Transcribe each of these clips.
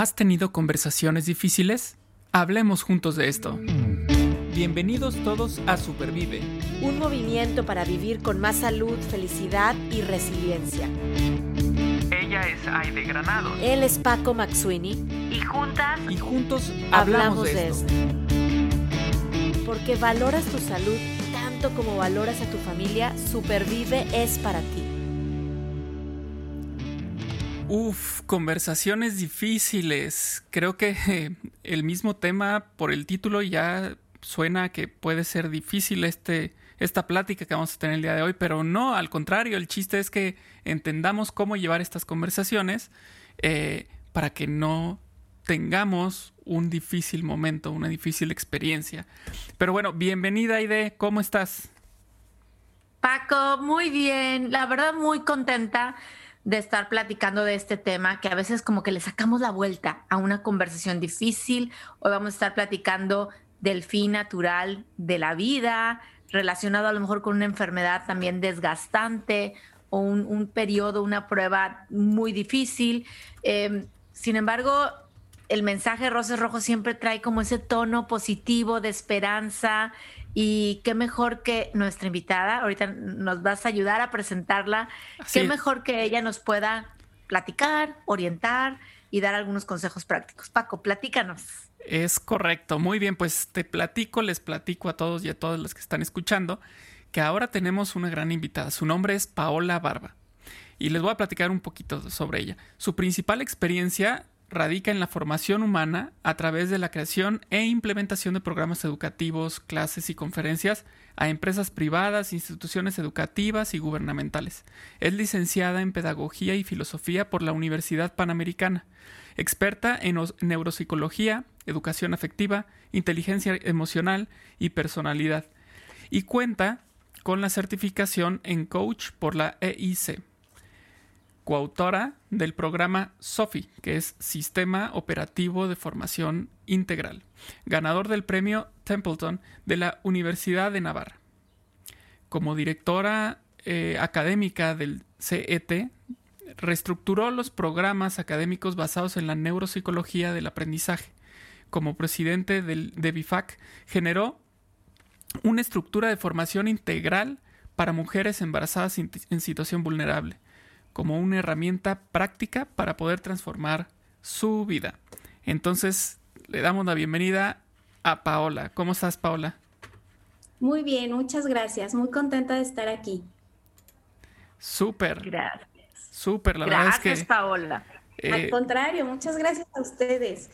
¿Has tenido conversaciones difíciles? Hablemos juntos de esto. Bienvenidos todos a Supervive. Un movimiento para vivir con más salud, felicidad y resiliencia. Ella es Aide Granado. Él es Paco Maxuini. Y juntas. Y juntos hablamos, de, esto. Porque valoras tu salud tanto como valoras a tu familia, Supervive es para ti. Uf, conversaciones difíciles. Creo que el mismo tema por el título ya suena que puede ser difícil este, esta plática que vamos a tener el día de hoy, pero no, al contrario, el chiste es que entendamos cómo llevar estas conversaciones eh, para que no tengamos un difícil momento, una difícil experiencia. Pero bueno, bienvenida Aide, ¿cómo estás? Paco, muy bien, la verdad muy contenta de estar platicando de este tema, que a veces como que le sacamos la vuelta a una conversación difícil. Hoy vamos a estar platicando del fin natural de la vida, relacionado a lo mejor con una enfermedad también desgastante o un, periodo, una prueba muy difícil. Em, sin embargo, el mensaje de Roses Rojo siempre trae como ese tono positivo de esperanza y qué mejor que nuestra invitada, ahorita nos vas a ayudar a presentarla, qué mejor que ella nos pueda platicar, orientar y dar algunos consejos prácticos. Paco, platícanos. Es correcto, muy bien, pues te platico, les platico a todos y a todas los que están escuchando que ahora tenemos una gran invitada. Su nombre es Paola Barba y les voy a platicar un poquito sobre ella. Su principal experiencia radica en la formación humana a través de la creación e implementación de programas educativos, clases y conferencias a empresas privadas, instituciones educativas y gubernamentales. Es licenciada en Pedagogía y Filosofía por la Universidad Panamericana, experta en neuropsicología, educación afectiva, inteligencia emocional y personalidad, y cuenta con la certificación en coach por la EIC coautora del programa SOFI, que es Sistema Operativo de Formación Integral, ganador del premio Templeton de la Universidad de Navarra. Como directora eh, académica del CET, reestructuró los programas académicos basados en la neuropsicología del aprendizaje. Como presidente del, de BIFAC, generó una estructura de formación integral para mujeres embarazadas en situación vulnerable como una herramienta práctica para poder transformar su vida. Entonces, le damos la bienvenida a Paola. ¿Cómo estás, Paola? Muy bien, muchas gracias. Muy contenta de estar aquí. Súper. Gracias. Súper, la verdad es que. Paola. Eh, Al contrario, muchas gracias a ustedes.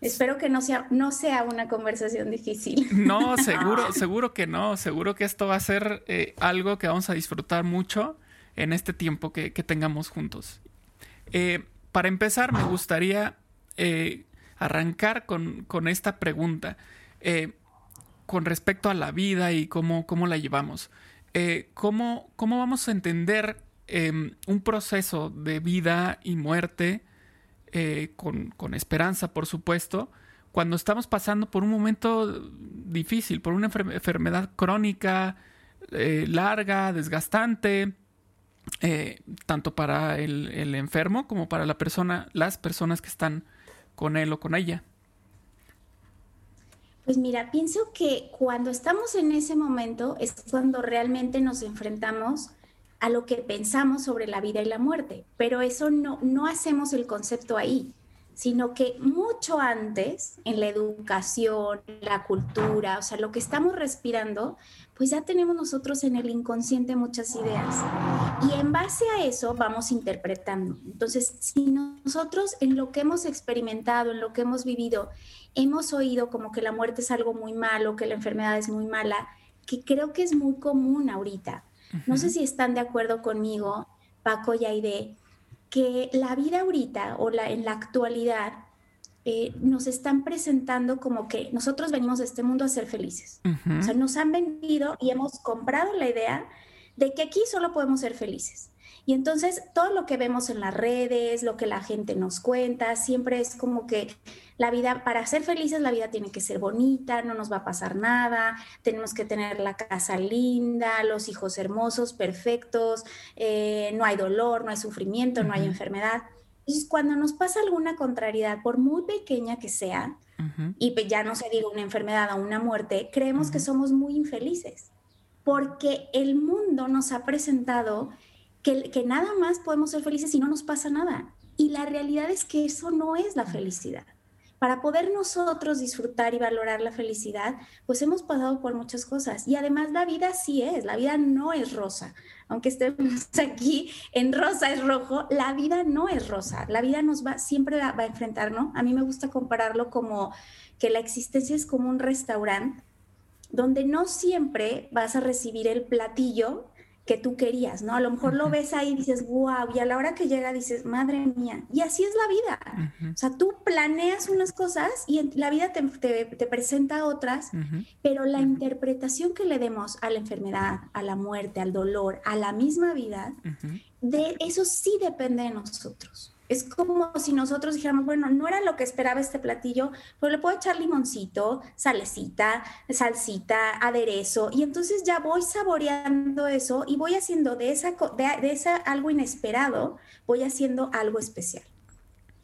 Espero que no sea, no sea una conversación difícil. No, seguro, seguro que no. Seguro que esto va a ser eh, algo que vamos a disfrutar mucho en este tiempo que, tengamos juntos. Eh, para empezar, me gustaría eh, arrancar con, esta pregunta eh, con respecto a la vida y cómo, cómo la llevamos. ¿cómo, ¿cómo, vamos a entender em, un proceso de vida y muerte con, con, esperanza, por supuesto, cuando estamos pasando por un momento difícil, por una enfermedad crónica, larga, desgastante, eh, tanto para el, enfermo como para la persona, las personas que están con él o con ella. Pues mira, pienso que cuando estamos en ese momento es cuando realmente nos enfrentamos a lo que pensamos sobre la vida y la muerte, pero eso no, no hacemos el concepto ahí sino que mucho antes en la educación, la cultura, o sea, lo que estamos respirando, pues ya tenemos nosotros en el inconsciente muchas ideas. Y en base a eso vamos interpretando. Entonces, si nosotros en lo que hemos experimentado, en lo que hemos vivido, hemos oído como que la muerte es algo muy malo, que la enfermedad es muy mala, que creo que es muy común ahorita. No sé si están de acuerdo conmigo, Paco y Aide, que la vida ahorita o la, en la actualidad eh, nos están presentando como que nosotros venimos a este mundo a ser felices. O sea, nos han vendido y hemos comprado la idea de que aquí solo podemos ser felices. Y entonces todo lo que vemos en las redes, lo que la gente nos cuenta, siempre es como que la vida, para ser felices, la vida tiene que ser bonita, no nos va a pasar nada, tenemos que tener la casa linda, los hijos hermosos, perfectos, eh, no hay dolor, no hay sufrimiento, no hay enfermedad. Entonces, cuando nos pasa alguna contrariedad, por muy pequeña que sea, y ya no se diga una enfermedad o una muerte, creemos que somos muy infelices, porque el mundo nos ha presentado que, que nada más podemos ser felices si no nos pasa nada. Y la realidad es que eso no es la felicidad para poder nosotros disfrutar y valorar la felicidad, pues hemos pasado por muchas cosas. Y además la vida sí es, la vida no es rosa. Aunque estemos aquí en rosa es rojo, la vida no es rosa. La vida nos va, siempre va, a enfrentar, ¿no? A mí me gusta compararlo como que la existencia es como un restaurante donde no siempre vas a recibir el platillo que tú querías, ¿no? A lo mejor lo ves ahí y dices, wow, y a la hora que llega dices, madre mía, y así es la vida. O sea, tú planeas unas cosas y la vida te, te, presenta otras, pero la interpretación que le demos a la enfermedad, a la muerte, al dolor, a la misma vida, de eso sí depende de nosotros. Es como si nosotros dijéramos, bueno, no era lo que esperaba este platillo, pero le puedo echar limoncito, salecita, salsita, aderezo, y entonces ya voy saboreando eso y voy haciendo de esa, de, esa algo inesperado, voy haciendo algo especial.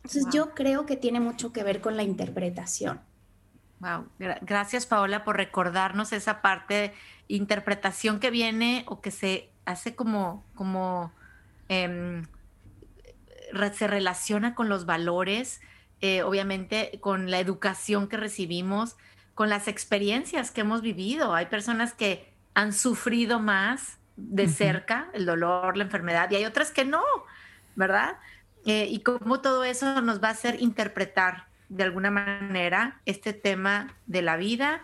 Entonces yo creo que tiene mucho que ver con la interpretación. Wow, gracias Paola por recordarnos esa parte de interpretación que viene o que se hace como, como em, se relaciona con los valores, eh, obviamente con la educación que recibimos, con las experiencias que hemos vivido. Hay personas que han sufrido más de cerca el dolor, la enfermedad, y hay otras que no, ¿verdad? Eh, y cómo todo eso nos va a hacer interpretar de alguna manera este tema de la vida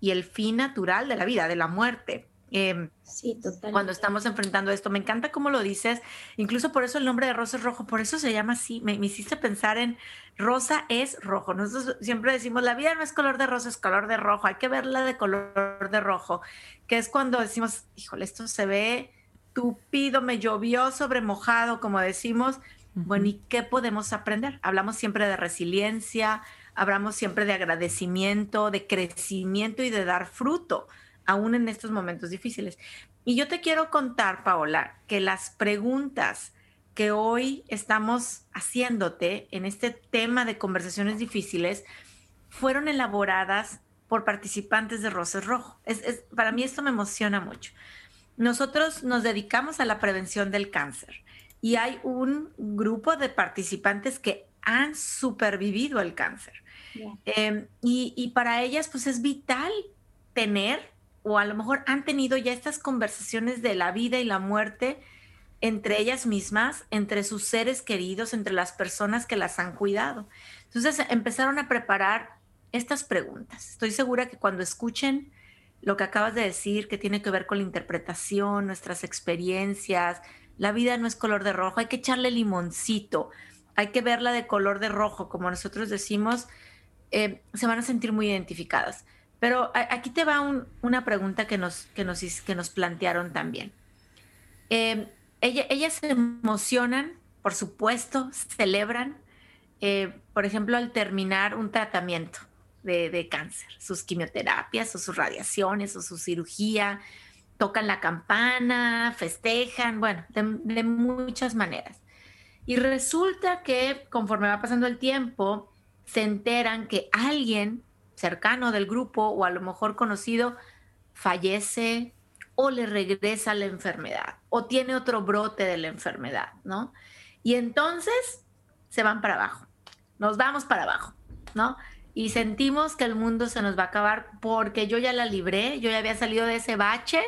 y el fin natural de la vida, de la muerte. Sí, totalmente. Cuando estamos enfrentando esto. Me encanta cómo lo dices. Incluso por eso el nombre de Rosa es rojo. Por eso se llama así. Me, hiciste pensar en Rosa es rojo. Nosotros siempre decimos, la vida no es color de rosa, es color de rojo. Hay que verla de color de rojo. Que es cuando decimos, híjole, esto se ve tupido, me llovió sobre mojado, como decimos. Bueno, ¿y qué podemos aprender? Hablamos siempre de resiliencia, hablamos siempre de agradecimiento, de crecimiento y de dar fruto aún en estos momentos difíciles. Y yo te quiero contar, Paola, que las preguntas que hoy estamos haciéndote en este tema de conversaciones difíciles fueron elaboradas por participantes de Roses Rojo. Es, para mí esto me emociona mucho. Nosotros nos dedicamos a la prevención del cáncer y hay un grupo de participantes que han supervivido el cáncer. Em, y, y, para ellas, pues es vital tener o a lo mejor han tenido ya estas conversaciones de la vida y la muerte entre ellas mismas, entre sus seres queridos, entre las personas que las han cuidado. Entonces empezaron a preparar estas preguntas. Estoy segura que cuando escuchen lo que acabas de decir, que tiene que ver con la interpretación, nuestras experiencias, la vida no es color de rojo, hay que echarle limoncito, hay que verla de color de rojo, como nosotros decimos, eh, se van a sentir muy identificadas. Pero aquí te va una pregunta que nos, que nos, que nos plantearon también. Em, ellas se emocionan, por supuesto, celebran, eh, por ejemplo, al terminar un tratamiento de, cáncer, sus quimioterapias o sus radiaciones o su cirugía, tocan la campana, festejan, bueno, de muchas maneras. Y resulta que conforme va pasando el tiempo, se enteran que alguien cercano del grupo o a lo mejor conocido fallece o le regresa la enfermedad o tiene otro brote de la enfermedad, ¿no? Y entonces se van para abajo, nos vamos para abajo, ¿no? Y sentimos que el mundo se nos va a acabar porque yo ya la libré, yo ya había salido de ese bache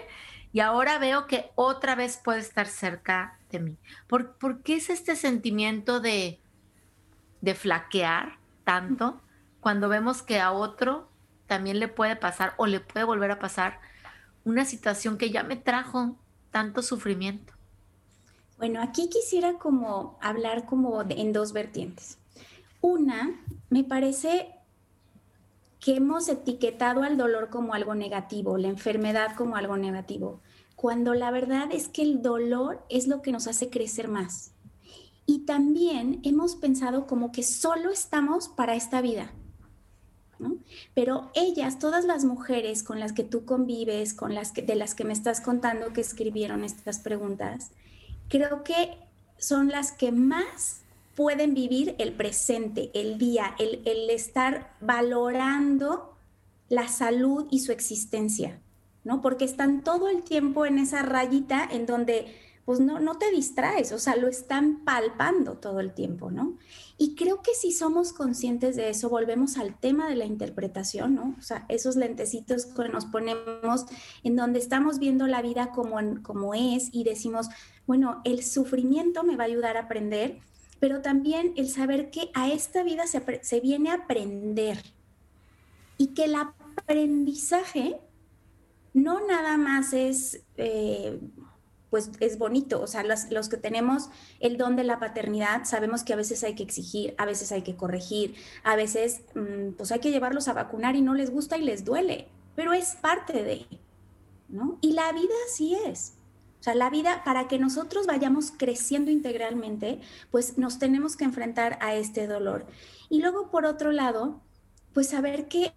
y ahora veo que otra vez puede estar cerca de mí. ¿Por, ¿por qué es este sentimiento de, de flaquear tanto? Cuando vemos que a otro también le puede pasar o le puede volver a pasar una situación que ya me trajo tanto sufrimiento. Bueno, aquí quisiera como hablar como en dos vertientes. Una, me parece que hemos etiquetado al dolor como algo negativo, la enfermedad como algo negativo, cuando la verdad es que el dolor es lo que nos hace crecer más. Y también hemos pensado como que solo estamos para esta vida, pero ellas, todas las mujeres con las que tú convives, con las que, de las que me estás contando que escribieron estas preguntas, creo que son las que más pueden vivir el presente, el día, el, el estar valorando la salud y su existencia, ¿no? Porque están todo el tiempo en esa rayita en donde pues no, no te distraes, o sea, lo están palpando todo el tiempo, ¿no? Y creo que si somos conscientes de eso, volvemos al tema de la interpretación, ¿no? O sea, esos lentecitos que nos ponemos en donde estamos viendo la vida como, como es y decimos, bueno, el sufrimiento me va a ayudar a aprender, pero también el saber que a esta vida se, se viene a aprender y que el aprendizaje no nada más es... Eh, pues es bonito. O sea, los, que tenemos el don de la paternidad, sabemos que a veces hay que exigir, a veces hay que corregir, a veces mm, pues hay que llevarlos a vacunar y no les gusta y les duele, pero es parte de, ¿no? Y la vida sí es. O sea, la vida, para que nosotros vayamos creciendo integralmente, pues nos tenemos que enfrentar a este dolor. Y luego, por otro lado, pues saber que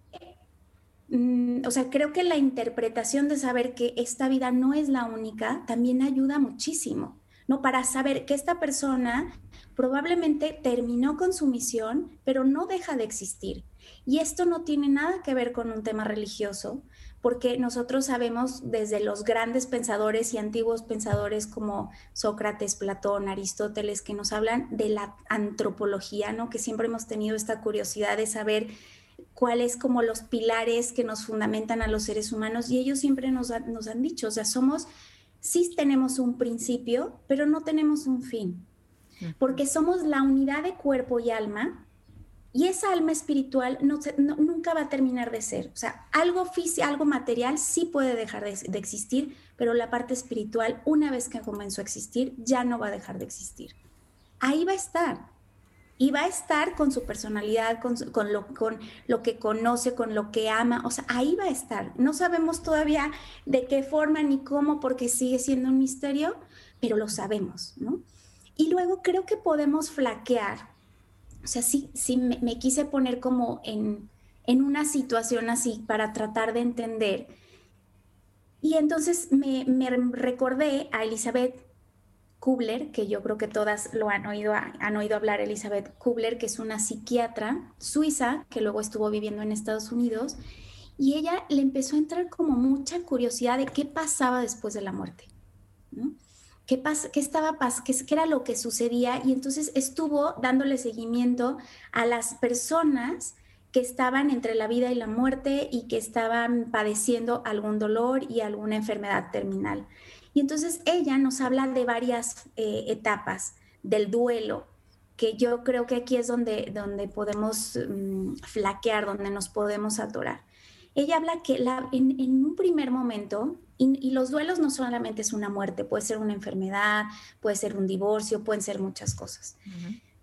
Mm, o sea, creo que la interpretación de saber que esta vida no es la única también ayuda muchísimo, ¿no? Para saber que esta persona probablemente terminó con su misión, pero no deja de existir. Y esto no tiene nada que ver con un tema religioso, porque nosotros sabemos desde los grandes pensadores y antiguos pensadores como Sócrates, Platón, Aristóteles, que nos hablan de la antropología, ¿no? Que siempre hemos tenido esta curiosidad de saber cuáles como los pilares que nos fundamentan a los seres humanos y ellos siempre nos, nos han dicho, o sea, somos, sí tenemos un principio, pero no tenemos un fin, porque somos la unidad de cuerpo y alma y esa alma espiritual no, nunca va a terminar de ser. O sea, algo físico, algo material sí puede dejar de, de, existir, pero la parte espiritual, una vez que comenzó a existir, ya no va a dejar de existir. Ahí va a estar y va a estar con su personalidad, con, lo, con lo que conoce, con lo que ama, o sea, ahí va a estar. No sabemos todavía de qué forma ni cómo, porque sigue siendo un misterio, pero lo sabemos, ¿no? Y luego creo que podemos flaquear, o sea, sí, sí me, quise poner como en, en una situación así para tratar de entender. Y entonces me, me recordé a Elizabeth Kubler, que yo creo que todas lo han oído, han oído hablar, Elizabeth Kubler, que es una psiquiatra suiza que luego estuvo viviendo en Estados Unidos, y ella le empezó a entrar como mucha curiosidad de qué pasaba después de la muerte, ¿Qué, pas qué estaba qué, qué era lo que sucedía? Y entonces estuvo dándole seguimiento a las personas que estaban entre la vida y la muerte y que estaban padeciendo algún dolor y alguna enfermedad terminal. Y entonces ella nos habla de varias eh, etapas del duelo, que yo creo que aquí es donde, donde podemos mm, flaquear, donde nos podemos atorar. Ella habla que la, en, un primer momento, y, los duelos no solamente es una muerte, puede ser una enfermedad, puede ser un divorcio, pueden ser muchas cosas.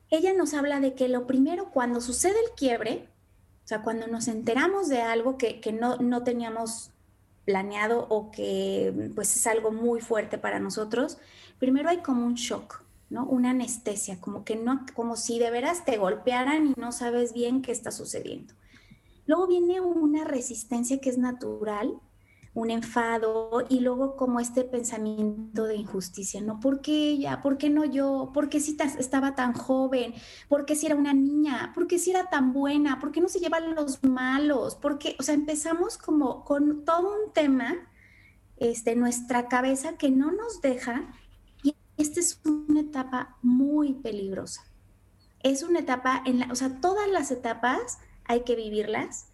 Ella nos habla de que lo primero, cuando sucede el quiebre, o sea, cuando nos enteramos de algo que, que no, no teníamos planeado o que pues es algo muy fuerte para nosotros, primero hay como un shock, ¿no? Una anestesia, como que no, como si de veras te golpearan y no sabes bien qué está sucediendo. Luego viene una resistencia que es natural, un enfado y luego como este pensamiento de injusticia, ¿no? ¿Por qué ella? ¿Por qué no yo? ¿Por qué si estaba tan joven? ¿Por qué si era una niña? ¿Por qué si era tan buena? ¿Por qué no se llevan los malos? Porque, o sea, empezamos como con todo un tema, este, nuestra cabeza que no nos deja y esta es una etapa muy peligrosa. Es una etapa en la, o sea, todas las etapas hay que vivirlas,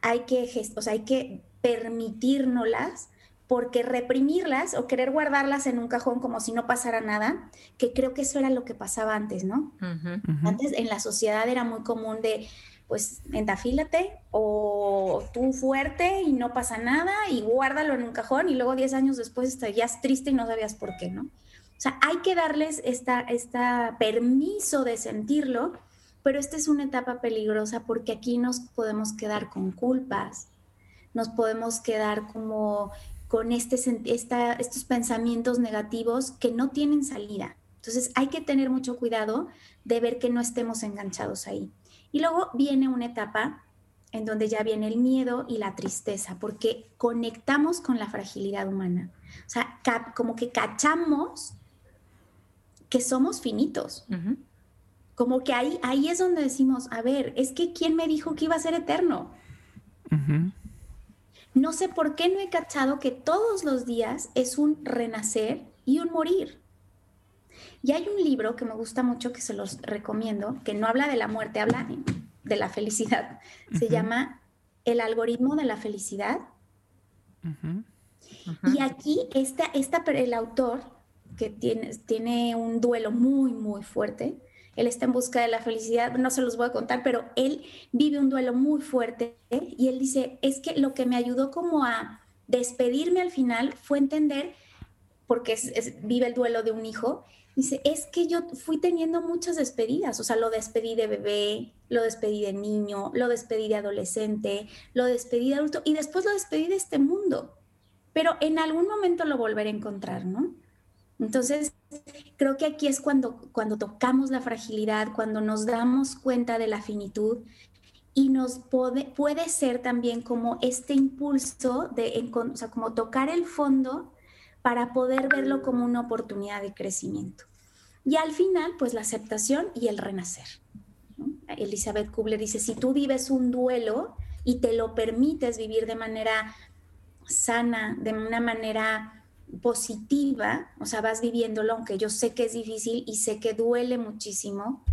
hay que, o sea, hay que permitírnoslas, porque reprimirlas o querer guardarlas en un cajón como si no pasara nada, que creo que eso era lo que pasaba antes, ¿no? Antes en la sociedad era muy común de, pues, entafílate o tú fuerte y no pasa nada y guárdalo en un cajón y luego 10 años después estarías triste y no sabías por qué, ¿no? O sea, hay que darles esta, esta permiso de sentirlo, pero esta es una etapa peligrosa porque aquí nos podemos quedar con culpas, nos podemos quedar como con este, esta, estos pensamientos negativos que no tienen salida. Entonces hay que tener mucho cuidado de ver que no estemos enganchados ahí. Y luego viene una etapa en donde ya viene el miedo y la tristeza, porque conectamos con la fragilidad humana. O sea, como que cachamos que somos finitos. como que ahí, ahí es donde decimos, a ver, es que ¿quién me dijo que iba a ser eterno? No sé por qué no he cachado que todos los días es un renacer y un morir. Y hay un libro que me gusta mucho, que se los recomiendo, que no habla de la muerte, habla de la felicidad. Se llama El algoritmo de la felicidad. Y aquí esta, esta, el autor, que tiene, tiene un duelo muy, muy fuerte, él está en busca de la felicidad, no se los voy a contar, pero él vive un duelo muy fuerte y él dice, es que lo que me ayudó como a despedirme al final fue entender, porque vive el duelo de un hijo, dice, es que yo fui teniendo muchas despedidas, o sea, lo despedí de bebé, lo despedí de niño, lo despedí de adolescente, lo despedí de adulto y después lo despedí de este mundo, pero en algún momento lo volveré a encontrar, ¿no? Entonces, creo que aquí es cuando, cuando tocamos la fragilidad, cuando nos damos cuenta de la finitud y nos puede, puede ser también como este impulso de, como tocar el fondo para poder verlo como una oportunidad de crecimiento. Y al final, pues la aceptación y el renacer. Elizabeth Kubler dice, si tú vives un duelo y te lo permites vivir de manera sana, de una manera positiva, o sea, vas viviéndolo, aunque yo sé que es difícil y sé que duele muchísimo,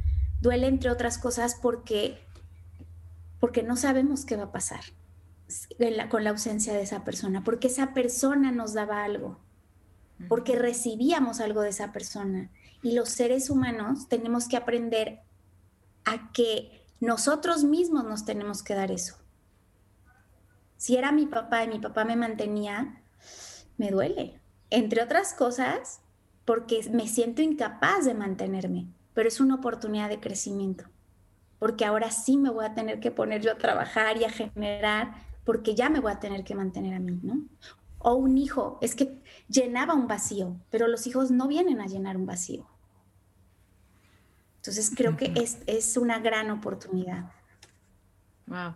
duele entre otras cosas porque, porque no sabemos qué va a pasar con la ausencia de esa persona, porque esa persona nos daba algo, porque recibíamos algo de esa persona. Y los seres humanos tenemos que aprender a que nosotros mismos nos tenemos que dar eso. Si era mi papá y mi papá me mantenía, me duele, entre otras cosas, porque me siento incapaz de mantenerme, pero es una oportunidad de crecimiento, porque ahora sí me voy a tener que poner yo a trabajar y a generar, porque ya me voy a tener que mantener a mí, ¿no? O un hijo, es que llenaba un vacío, pero los hijos no vienen a llenar un vacío. Entonces creo que es, es una gran oportunidad. Wow.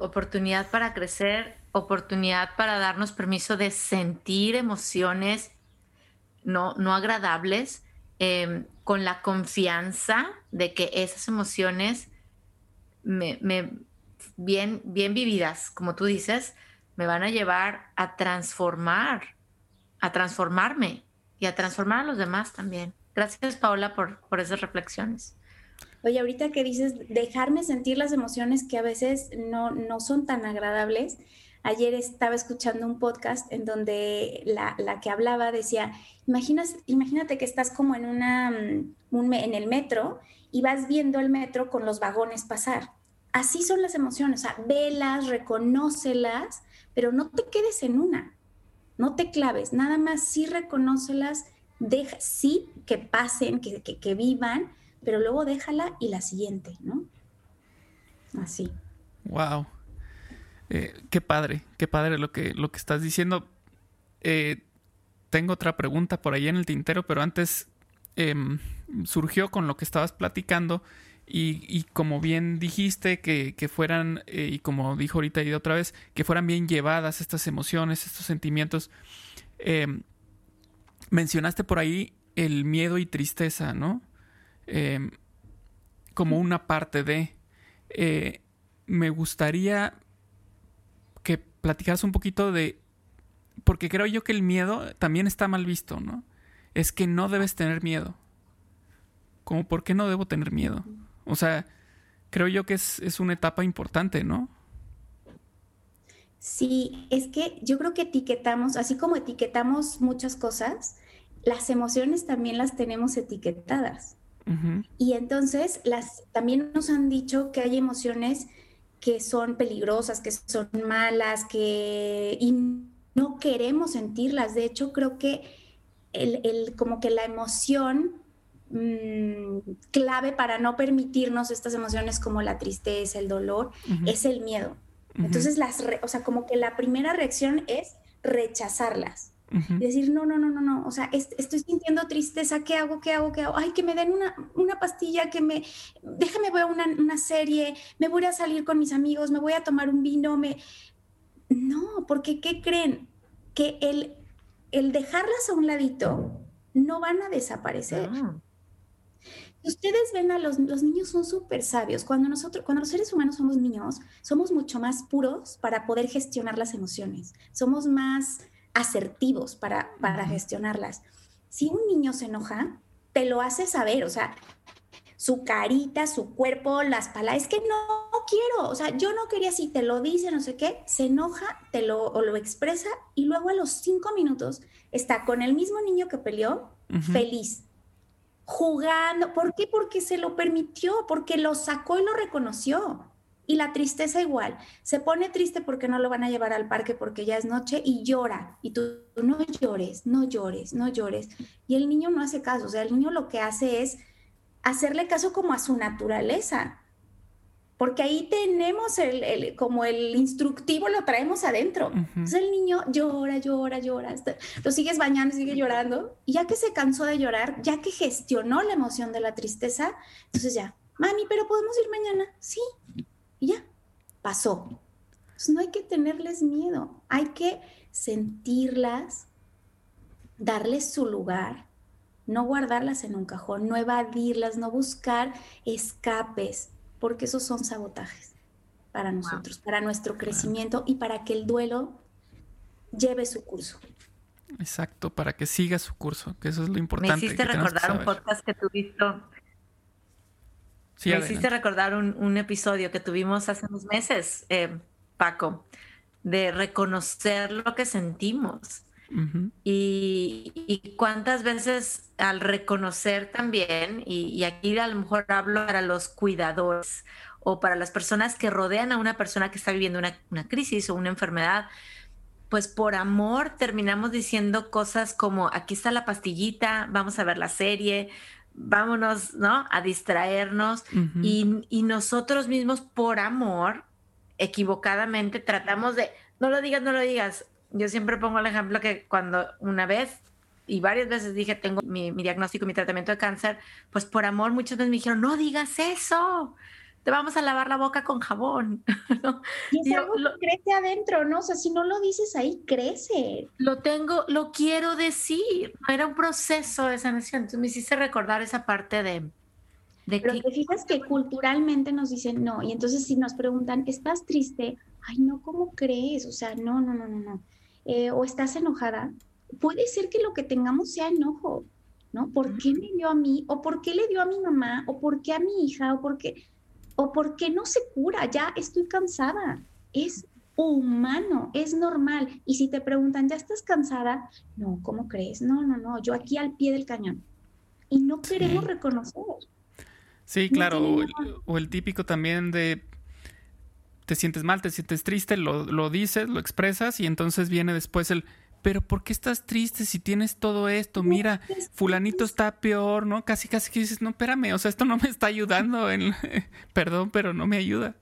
oportunidad para crecer oportunidad para darnos permiso de sentir emociones no, no agradables em, con la confianza de que esas emociones me, bien, bien vividas, como tú dices, me van a llevar a transformar, a transformarme y a transformar a los demás también. Gracias, Paola, por, por esas reflexiones. Oye, ahorita que dices dejarme sentir las emociones que a veces no, no son tan agradables, Ayer estaba escuchando un podcast en donde la, que hablaba decía, imagínate que estás como en, una, mm, en el metro y vas viendo el metro con los vagones pasar. Así son las emociones, o sea, velas, reconócelas, pero no te quedes en una, no te claves, nada más sí reconócelas, deja, sí que pasen, que, que vivan, pero luego déjala y la siguiente, ¿no? Así. Wow. Eh, qué padre, qué padre lo que, lo que estás diciendo. Eh, tengo otra pregunta por ahí en el tintero, pero antes em, surgió con lo que estabas platicando y, como bien dijiste, que, fueran, eh, y como dijo ahorita y de otra vez, que fueran bien llevadas estas emociones, estos sentimientos. Em, mencionaste por ahí el miedo y tristeza, ¿no? Em, como una parte de... me gustaría que platicaras un poquito de... Porque creo yo que el miedo también está mal visto, ¿no? Es que no debes tener miedo. Como, ¿por qué no debo tener miedo? O sea, creo yo que es, es una etapa importante, ¿no? Sí, es que yo creo que etiquetamos, así como etiquetamos muchas cosas, las emociones también las tenemos etiquetadas. Y entonces las, también nos han dicho que hay emociones que son peligrosas, que son malas, que y no queremos sentirlas. De hecho, creo que el, como que la emoción mm, clave para no permitirnos estas emociones como la tristeza, el dolor, es el miedo. Entonces, las, o sea, como que la primera reacción es rechazarlas. Decir, no, no, no, no, no, o sea, estoy sintiendo tristeza, ¿qué hago? ¿Qué hago? ¿Qué hago? Ay, que me den una, una pastilla, que me, déjame ver una, una, serie, me voy a salir con mis amigos, me voy a tomar un vino, me... No, porque ¿qué creen? Que el, el dejarlas a un ladito no van a desaparecer. Ah. Ustedes ven a los, los niños son súper sabios. Cuando nosotros, cuando los seres humanos somos niños, somos mucho más puros para poder gestionar las emociones. Somos más asertivos para, para gestionarlas. Si un niño se enoja, te lo hace saber, o sea, su carita, su cuerpo, las palabras, es que no, quiero, o sea, yo no quería si te lo dice, no sé qué, se enoja, te lo, o lo expresa y luego a los cinco minutos está con el mismo niño que peleó, feliz, jugando. ¿Por qué? Porque se lo permitió, porque lo sacó y lo reconoció. Y la tristeza igual. Se pone triste porque no lo van a llevar al parque porque ya es noche y llora. Y tú no llores, no llores, no llores. Y el niño no hace caso. O sea, el niño lo que hace es hacerle caso como a su naturaleza. Porque ahí tenemos el, como el instructivo, lo traemos adentro. Entonces el niño llora, llora, llora. Lo sigues bañando, sigue llorando. Y ya que se cansó de llorar, ya que gestionó la emoción de la tristeza, entonces ya, mami, pero podemos ir mañana. Sí. Y ya, pasó. Entonces no hay que tenerles miedo. Hay que sentirlas, darles su lugar no guardarlas en un cajón, no evadirlas, no buscar escapes, porque esos son sabotajes para nosotros, para nuestro crecimiento y para que el duelo lleve su curso. Exacto, para que siga su curso, que eso es lo importante. Me hiciste recordar un podcast que tuviste. Me hiciste recordar un, episodio que tuvimos hace unos meses, eh, Paco, de reconocer lo que sentimos. Y, cuántas veces al reconocer también, y, aquí a lo mejor hablo para los cuidadores o para las personas que rodean a una persona que está viviendo una, una crisis o una enfermedad, pues por amor terminamos diciendo cosas como, aquí está la pastillita, vamos a ver la serie, vámonos, ¿no? A distraernos. y, y, nosotros mismos, por amor, equivocadamente tratamos de, no lo digas, no lo digas, yo siempre pongo el ejemplo que cuando una vez y varias veces dije, tengo mi, diagnóstico, mi tratamiento de cáncer, pues por amor muchas veces me dijeron, no digas eso, te vamos a lavar la boca con jabón. Y es algo crece adentro, ¿no? O sea, si no lo dices ahí, crece. Lo tengo, lo quiero decir. Era un proceso de sanación. Entonces me hiciste recordar esa parte de... de Pero te fijas que culturalmente nos dicen no. Y entonces si nos preguntan, ¿estás triste? Ay, no, ¿cómo crees? O sea, no, no, no, no, no eh, o estás enojada, puede ser que lo que tengamos sea enojo, ¿no? ¿Por qué me dio a mí? ¿O por qué le dio a mi mamá? ¿O por qué a mi hija? ¿O por qué, o por qué no se cura? Ya estoy cansada. Es humano, es normal. Y si te preguntan, ¿ya estás cansada? No, ¿cómo crees? No, no, no, yo aquí al pie del cañón. Y no queremos reconocer. Sí, claro, o el, típico también de te sientes mal, te sientes triste, lo, dices, lo expresas y entonces viene después el, pero ¿por qué estás triste si tienes todo esto? Mira, fulanito está peor, ¿no? Casi, casi que dices, no, espérame, o sea, esto no me está ayudando, en... perdón, pero no me ayuda.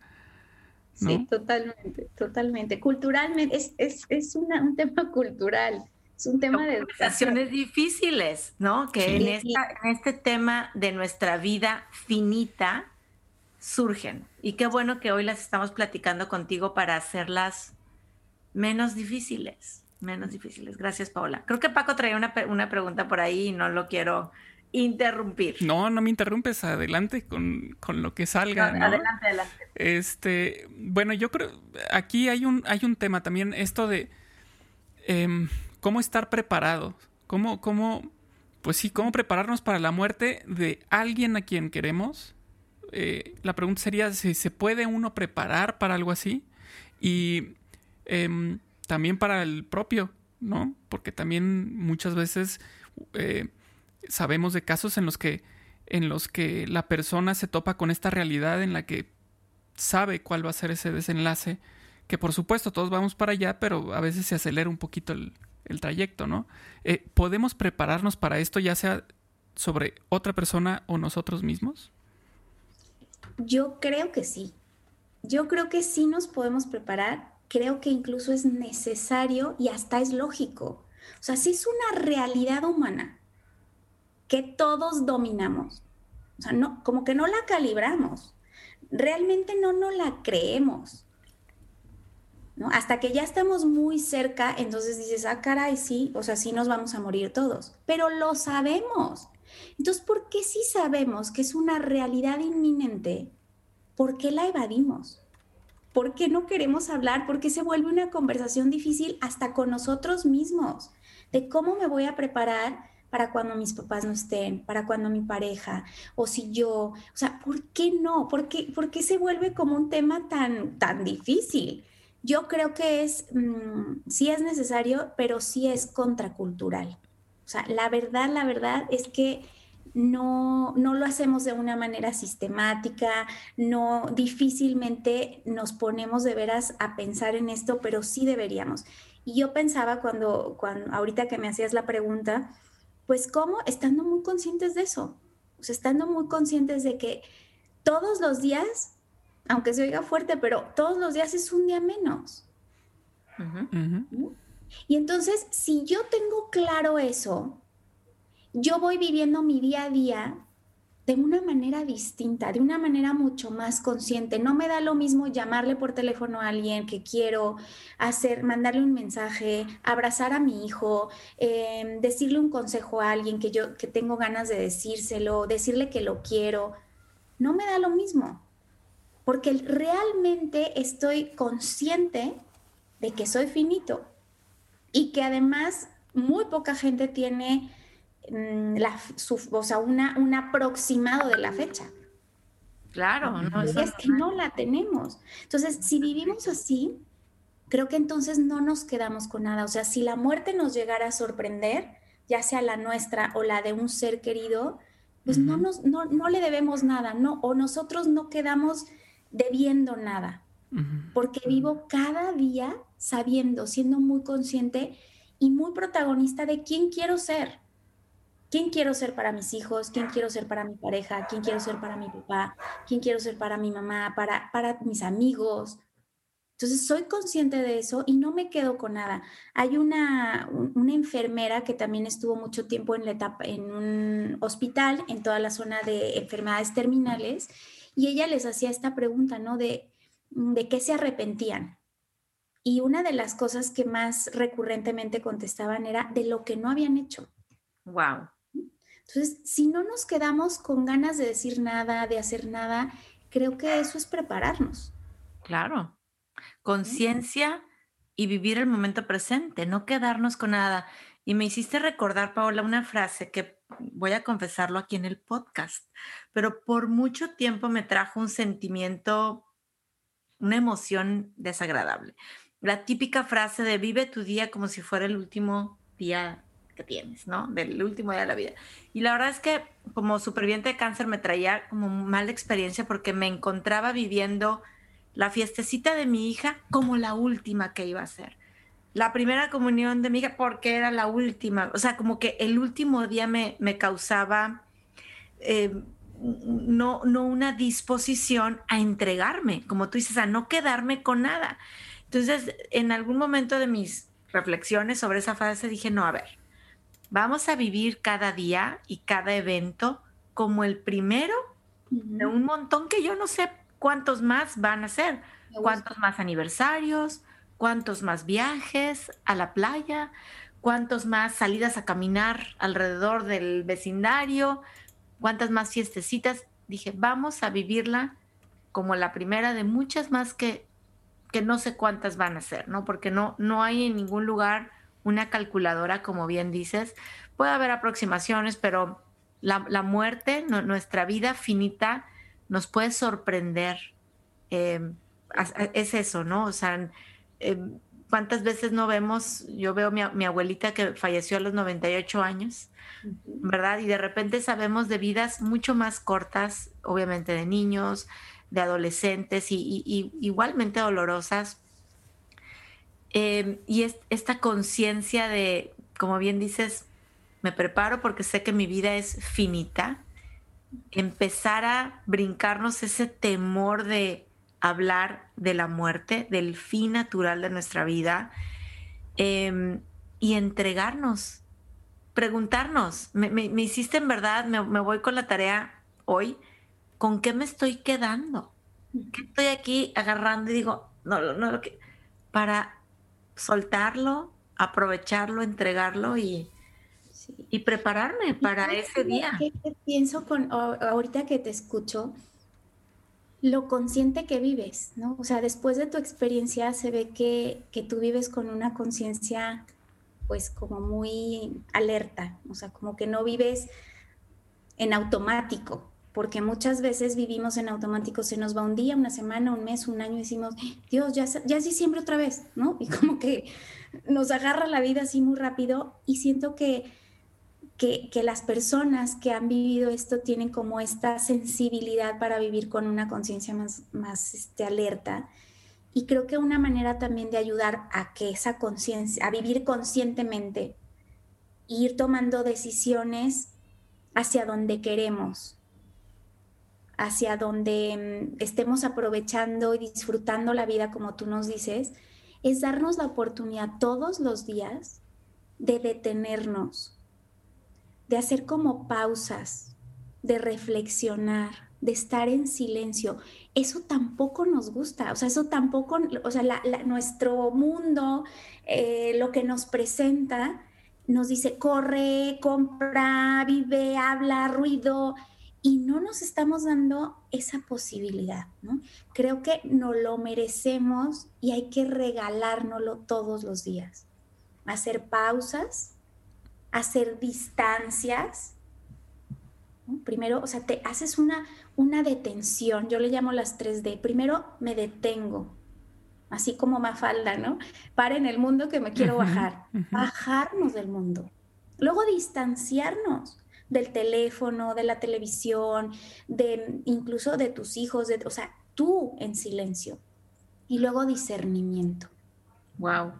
Sí, totalmente, totalmente. Culturalmente, es, es, es un tema cultural, es un tema de... Conversaciones difíciles, ¿no? Que en, en este tema de nuestra vida finita, surgen. Y qué bueno que hoy las estamos platicando contigo para hacerlas menos difíciles, menos difíciles. Gracias, Paola. Creo que Paco traía una, una pregunta por ahí y no lo quiero interrumpir. No, no me interrumpes, adelante con, lo que salga. Adelante, adelante. Este, bueno, yo creo, aquí hay un, hay un tema también, esto de em, cómo estar preparados, cómo, cómo, pues sí, cómo prepararnos para la muerte de alguien a quien queremos eh, la pregunta sería si se puede uno preparar para algo así y em, también para el propio, ¿no? Porque también muchas veces eh, sabemos de casos en los que en los que la persona se topa con esta realidad en la que sabe cuál va a ser ese desenlace, que por supuesto todos vamos para allá, pero a veces se acelera un poquito el, trayecto, ¿no? Eh, ¿Podemos prepararnos para esto ya sea sobre otra persona o nosotros mismos? Yo creo que sí. Yo creo que sí nos podemos preparar. Creo que incluso es necesario y hasta es lógico. O sea, sí es una realidad humana que todos dominamos. O sea, no, como que no la calibramos. Realmente no nos la creemos. ¿no? Hasta que ya estamos muy cerca, entonces dices, ah, caray, sí, o sea, sí nos vamos a morir todos. Pero lo sabemos. Entonces, ¿por qué si sabemos que es una realidad inminente, por qué la evadimos? ¿Por qué no queremos hablar? ¿Por qué se vuelve una conversación difícil hasta con nosotros mismos? De cómo me voy a preparar para cuando mis papás no estén, para cuando mi pareja, o si yo, o sea, ¿por qué no? ¿Por qué, por qué se vuelve como un tema tan, tan difícil? Yo creo que es, mm, sí es necesario, pero sí es contracultural. O sea, la verdad, la verdad es que no, no lo hacemos de una manera sistemática, no difícilmente nos ponemos de veras a pensar en esto, pero sí deberíamos. Y yo pensaba cuando, cuando ahorita que me hacías la pregunta, pues cómo, estando muy conscientes de eso, o sea, estando muy conscientes de que todos los días, aunque se oiga fuerte, pero todos los días es un día menos. Y entonces, si yo tengo claro eso, yo voy viviendo mi día a día de una manera distinta, de una manera mucho más consciente. No me da lo mismo llamarle por teléfono a alguien que quiero, hacer, mandarle un mensaje, abrazar a mi hijo, em, decirle un consejo a alguien que yo que tengo ganas de decírselo, decirle que lo quiero. No me da lo mismo, porque realmente estoy consciente de que soy finito y que además muy poca gente tiene mm, la, o sea, una, un aproximado de la fecha. Claro, no, es que no la tenemos. Entonces, si vivimos así, creo que entonces no nos quedamos con nada. O sea, si la muerte nos llegara a sorprender, ya sea la nuestra o la de un ser querido, pues no, nos, no, no le debemos nada, no, o nosotros no quedamos debiendo nada, porque vivo cada día sabiendo, siendo muy consciente y muy protagonista de quién quiero ser. ¿Quién quiero ser para mis hijos? ¿Quién quiero ser para mi pareja? ¿Quién quiero ser para mi papá? ¿Quién quiero ser para mi mamá? ¿Para, para mis amigos? Entonces soy consciente de eso y no me quedo con nada. Hay una, una enfermera que también estuvo mucho tiempo en, la etapa, en un hospital en toda la zona de enfermedades terminales y ella les hacía esta pregunta, ¿no? De, de qué se arrepentían. Y una de las cosas que más recurrentemente contestaban era de lo que no habían hecho. Wow. Entonces, si no nos quedamos con ganas de decir nada, de hacer nada, creo que eso es prepararnos. Claro. Conciencia y vivir el momento presente, no quedarnos con nada. Y me hiciste recordar, Paola, una frase que voy a confesarlo aquí en el podcast, pero por mucho tiempo me trajo un sentimiento, una emoción desagradable la típica frase de vive tu día como si fuera el último día que tienes, ¿no? Del último día de la vida. Y la verdad es que como superviviente de cáncer me traía como mala experiencia porque me encontraba viviendo la fiestecita de mi hija como la última que iba a ser. La primera comunión de mi hija porque era la última. O sea, como que el último día me, me causaba eh, no, no una disposición a entregarme, como tú dices, a no quedarme con nada. Entonces, en algún momento de mis reflexiones sobre esa frase dije, no, a ver, vamos a vivir cada día y cada evento como el primero de un montón que yo no sé cuántos más van a ser, cuántos más aniversarios, cuántos más viajes a la playa, cuántos más salidas a caminar alrededor del vecindario, cuántas más fiestecitas. Dije, vamos a vivirla como la primera de muchas más que que no sé cuántas van a ser, ¿no? Porque no, no hay en ningún lugar una calculadora, como bien dices. Puede haber aproximaciones, pero la, muerte, nuestra vida finita, nos puede sorprender. Em, es eso, ¿no? O sea, em, ¿cuántas veces no vemos? Yo veo mi, mi abuelita que falleció a los 98 años, ¿verdad? Y de repente sabemos de vidas mucho más cortas, obviamente de niños, de adolescentes y, igualmente dolorosas. Em, y es, esta conciencia de, como bien dices, me preparo porque sé que mi vida es finita, empezar a brincarnos ese temor de hablar de la muerte, del fin natural de nuestra vida em, y entregarnos, preguntarnos, me, hiciste en verdad, me, me voy con la tarea hoy ¿con qué me estoy quedando? ¿Qué estoy aquí agarrando y digo, no, no, no, para soltarlo, aprovecharlo, entregarlo y, y prepararme para ese día. ¿Qué, pienso con ahorita que te escucho? Lo consciente que vives, ¿no? O sea, después de tu experiencia se ve que, que tú vives con una conciencia pues como muy alerta, o sea, como que no vives en automático, porque muchas veces vivimos en automático, se nos va un día, una semana, un mes, un año y decimos, Dios, ya, ya es diciembre otra vez, ¿no? Y como que nos agarra la vida así muy rápido y siento que, que, las personas que han vivido esto tienen como esta sensibilidad para vivir con una conciencia más, más este, alerta. Y creo que una manera también de ayudar a que esa conciencia, a vivir conscientemente, ir tomando decisiones hacia donde queremos, hacia donde mm, estemos aprovechando y disfrutando la vida como tú nos dices, es darnos la oportunidad todos los días de detenernos, de hacer como pausas, de reflexionar, de estar en silencio. Eso tampoco nos gusta, o sea, eso tampoco, o sea, nuestro mundo, eh, lo que nos presenta, nos dice, corre, compra, vive, habla, ruido, y no nos estamos dando esa posibilidad, ¿no? Creo que no lo merecemos y hay que regalárnoslo todos los días. Hacer pausas, hacer distancias. Primero, o sea, te haces una, una detención, yo le llamo las 3D. Primero me detengo, así como Mafalda, ¿no? Para en el mundo que me quiero bajar. Bajarnos del mundo. Luego distanciarnos del teléfono, de la televisión, de incluso de tus hijos, de, o sea, tú en silencio. Y luego discernimiento. Wow.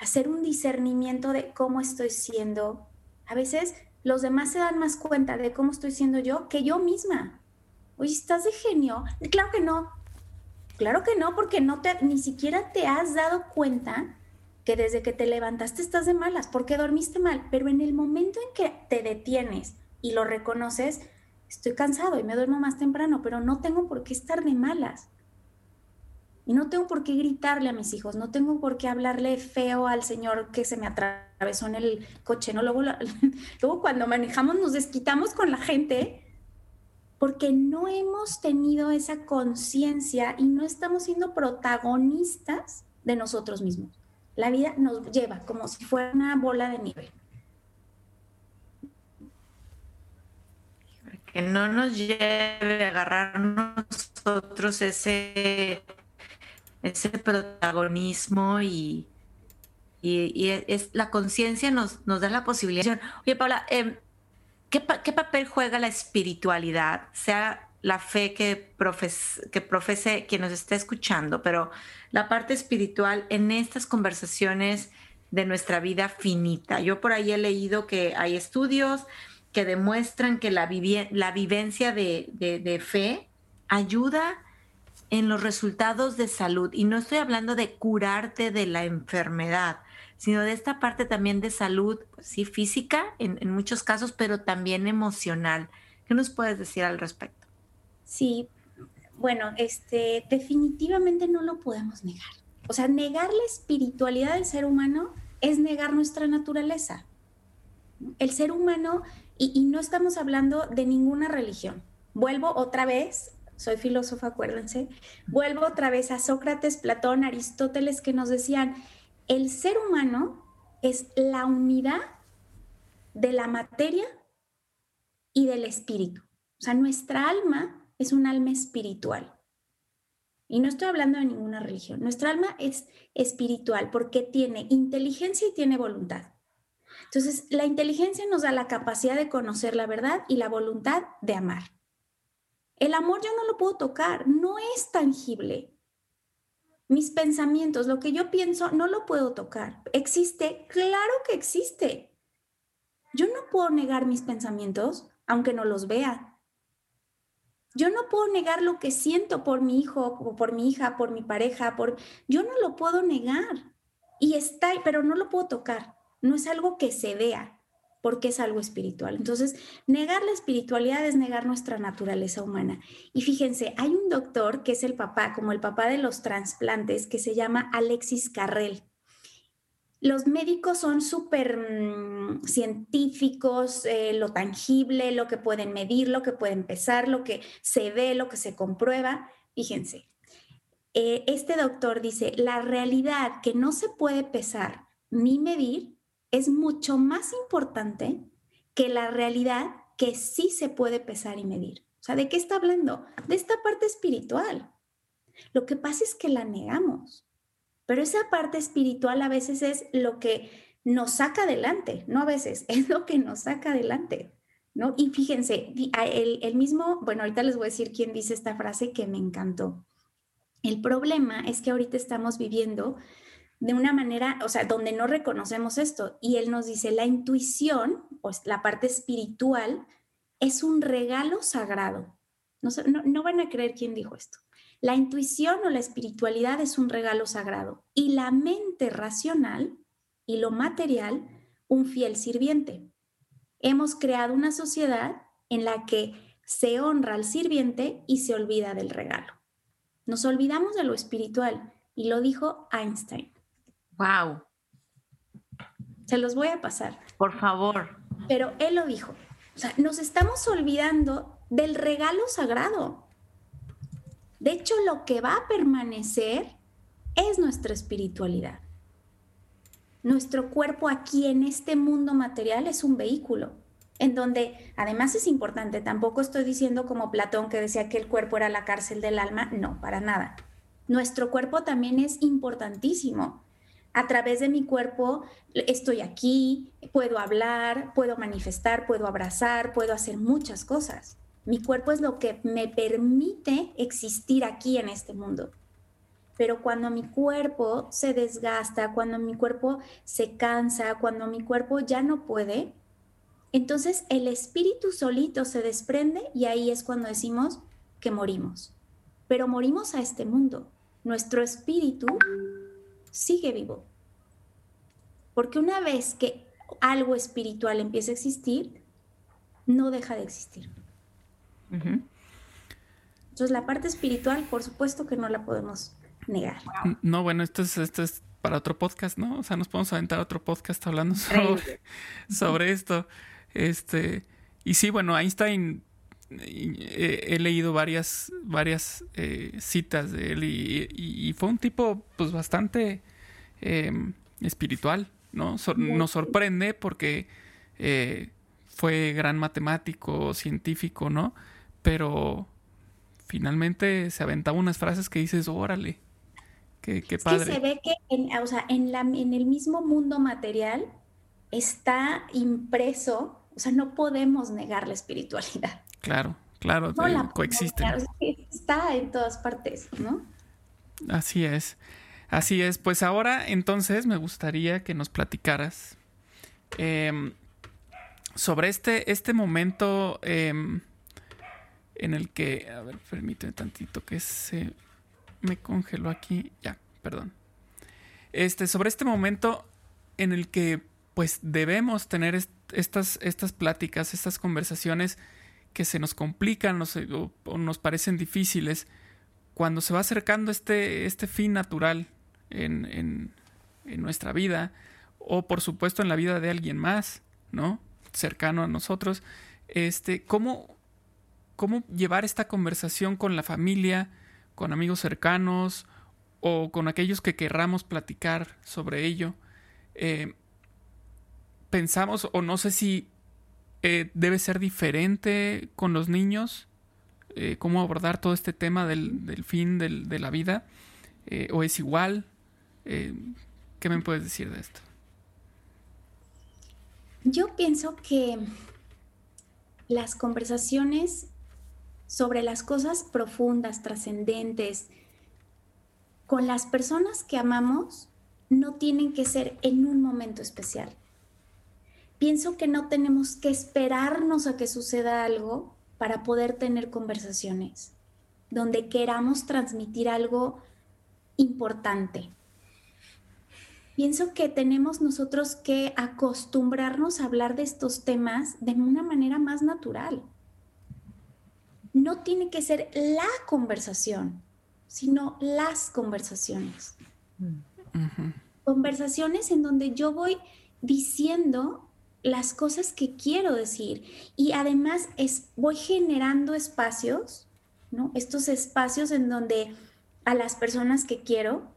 Hacer un discernimiento de cómo estoy siendo. A veces los demás se dan más cuenta de cómo estoy siendo yo que yo misma. Oye, ¿estás de genio? Claro que no. Claro que no, porque no te, ni siquiera te has dado cuenta que desde que te levantaste estás de malas, porque dormiste mal, pero en el momento en que te detienes y lo reconoces, estoy cansado y me duermo más temprano, pero no tengo por qué estar de malas. Y no tengo por qué gritarle a mis hijos, no tengo por qué hablarle feo al señor que se me atravesó en el coche, ¿no? Luego, luego cuando manejamos nos desquitamos con la gente porque no hemos tenido esa conciencia y no estamos siendo protagonistas de nosotros mismos. La vida nos lleva como si fuera una bola de nieve. Que no nos lleve a agarrar nosotros ese, ese protagonismo y, y, es, la conciencia nos, nos da la posibilidad. Oye, Paula, em, ¿qué, ¿qué, papel juega la espiritualidad, sea la fe que, que profese quien nos está escuchando, pero la parte espiritual en estas conversaciones de nuestra vida finita. Yo por ahí he leído que hay estudios que demuestran que la, la vivencia de, de, fe ayuda en los resultados de salud. Y no estoy hablando de curarte de la enfermedad, sino de esta parte también de salud, pues sí, física en, en muchos casos, pero también emocional. ¿Qué nos puedes decir al respecto? Sí, bueno, este, definitivamente no lo podemos negar. O sea, negar la espiritualidad del ser humano es negar nuestra naturaleza. El ser humano, y, no estamos hablando de ninguna religión. Vuelvo otra vez, soy filósofa, acuérdense, vuelvo otra vez a Sócrates, Platón, Aristóteles, que nos decían, el ser humano es la unidad de la materia y del espíritu. O sea, nuestra alma es un alma espiritual. Y no estoy hablando de ninguna religión. Nuestra alma es espiritual porque tiene inteligencia y tiene voluntad. Entonces, la inteligencia nos da la capacidad de conocer la verdad y la voluntad de amar. El amor yo no lo puedo tocar, no es tangible. Mis pensamientos, lo que yo pienso, no lo puedo tocar. ¿Existe? Claro que existe. Yo no puedo negar mis pensamientos, aunque no los vea. Yo no puedo negar lo que siento por mi hijo, por mi hija, por mi pareja, por yo no lo puedo negar. Y está, pero no lo puedo tocar. No es algo que se vea, porque es algo espiritual. Entonces, negar la espiritualidad es negar nuestra naturaleza humana. Y fíjense, hay un doctor que es el papá, como el papá de los trasplantes, que se llama Alexis Carrel. Los médicos son súper mm, científicos, eh, lo tangible, lo que pueden medir, lo que pueden pesar, lo que se ve, lo que se comprueba. Fíjense, eh, este doctor dice, la realidad que no se puede pesar ni medir es mucho más importante que la realidad que sí se puede pesar y medir. O sea, ¿de qué está hablando? De esta parte espiritual. Lo que pasa es que la negamos. Pero esa parte espiritual a veces es lo que nos saca adelante, no a veces, es lo que nos saca adelante, ¿no? Y fíjense, el, mismo, bueno, ahorita les voy a decir quién dice esta frase que me encantó. El problema es que ahorita estamos viviendo de una manera, o sea, donde no reconocemos esto. Y él nos dice, la intuición, pues la parte espiritual, es un regalo sagrado. No, no van a creer quién dijo esto. La intuición o la espiritualidad es un regalo sagrado y la mente racional y lo material un fiel sirviente. Hemos creado una sociedad en la que se honra al sirviente y se olvida del regalo. Nos olvidamos de lo espiritual y lo dijo Einstein. Wow. Se los voy a pasar. Por favor. Pero él lo dijo. O sea, nos estamos olvidando del regalo sagrado. De hecho, lo que va a permanecer es nuestra espiritualidad. Nuestro cuerpo aquí en este mundo material es un vehículo, en donde además es importante, tampoco estoy diciendo como Platón que decía que el cuerpo era la cárcel del alma, no, para nada. Nuestro cuerpo también es importantísimo. A través de mi cuerpo estoy aquí, puedo hablar, puedo manifestar, puedo abrazar, puedo hacer muchas cosas. Mi cuerpo es lo que me permite existir aquí en este mundo. Pero cuando mi cuerpo se desgasta, cuando mi cuerpo se cansa, cuando mi cuerpo ya no puede, entonces el espíritu solito se desprende y ahí es cuando decimos que morimos. Pero morimos a este mundo. Nuestro espíritu sigue vivo. Porque una vez que algo espiritual empieza a existir, no deja de existir. Entonces la parte espiritual, por supuesto que no la podemos negar. No, bueno, esto es, esto es para otro podcast, ¿no? O sea, nos podemos aventar otro podcast hablando sobre, sobre esto. Este, y sí, bueno, Einstein eh, he leído varias, varias eh, citas de él y, fue un tipo pues bastante em, espiritual, ¿no? nos sorprende porque eh, fue gran matemático, científico, ¿no? Pero finalmente se aventaba unas frases que dices, órale, qué, qué padre. que se ve que en, o sea, en, la, en el mismo mundo material está impreso, o sea, no podemos negar la espiritualidad. Claro, claro, no coexisten. Está en todas partes, ¿no? Así es. Así es. Pues ahora entonces me gustaría que nos platicaras em, sobre este, este momento em, en el que, a ver, permíteme tantito que se me congeló aquí, ya, perdón. Este, sobre este momento en el que pues debemos tener estas, estas pláticas, estas conversaciones que se nos complican o, nos parecen difíciles, cuando se va acercando este, este fin natural en, en, en nuestra vida, o por supuesto en la vida de alguien más, ¿no? Cercano a nosotros, este, ¿cómo, cómo llevar esta conversación con la familia, con amigos cercanos o con aquellos que querramos platicar sobre ello. Eh, pensamos, o no sé si eh, debe ser diferente con los niños, eh, cómo abordar todo este tema del, fin de la vida, o es igual. ¿Qué me puedes decir de esto? Yo pienso que las conversaciones sobre las cosas profundas, trascendentes, con las personas que amamos, no tienen que ser en un momento especial. Pienso que no tenemos que esperarnos a que suceda algo para poder tener conversaciones donde queramos transmitir algo importante. Pienso que tenemos nosotros que acostumbrarnos a hablar de estos temas de una manera más natural no tiene que ser la conversación, sino las conversaciones. Conversaciones en donde yo voy diciendo las cosas que quiero decir y además es, voy generando espacios, ¿no? Estos espacios en donde a las personas que quiero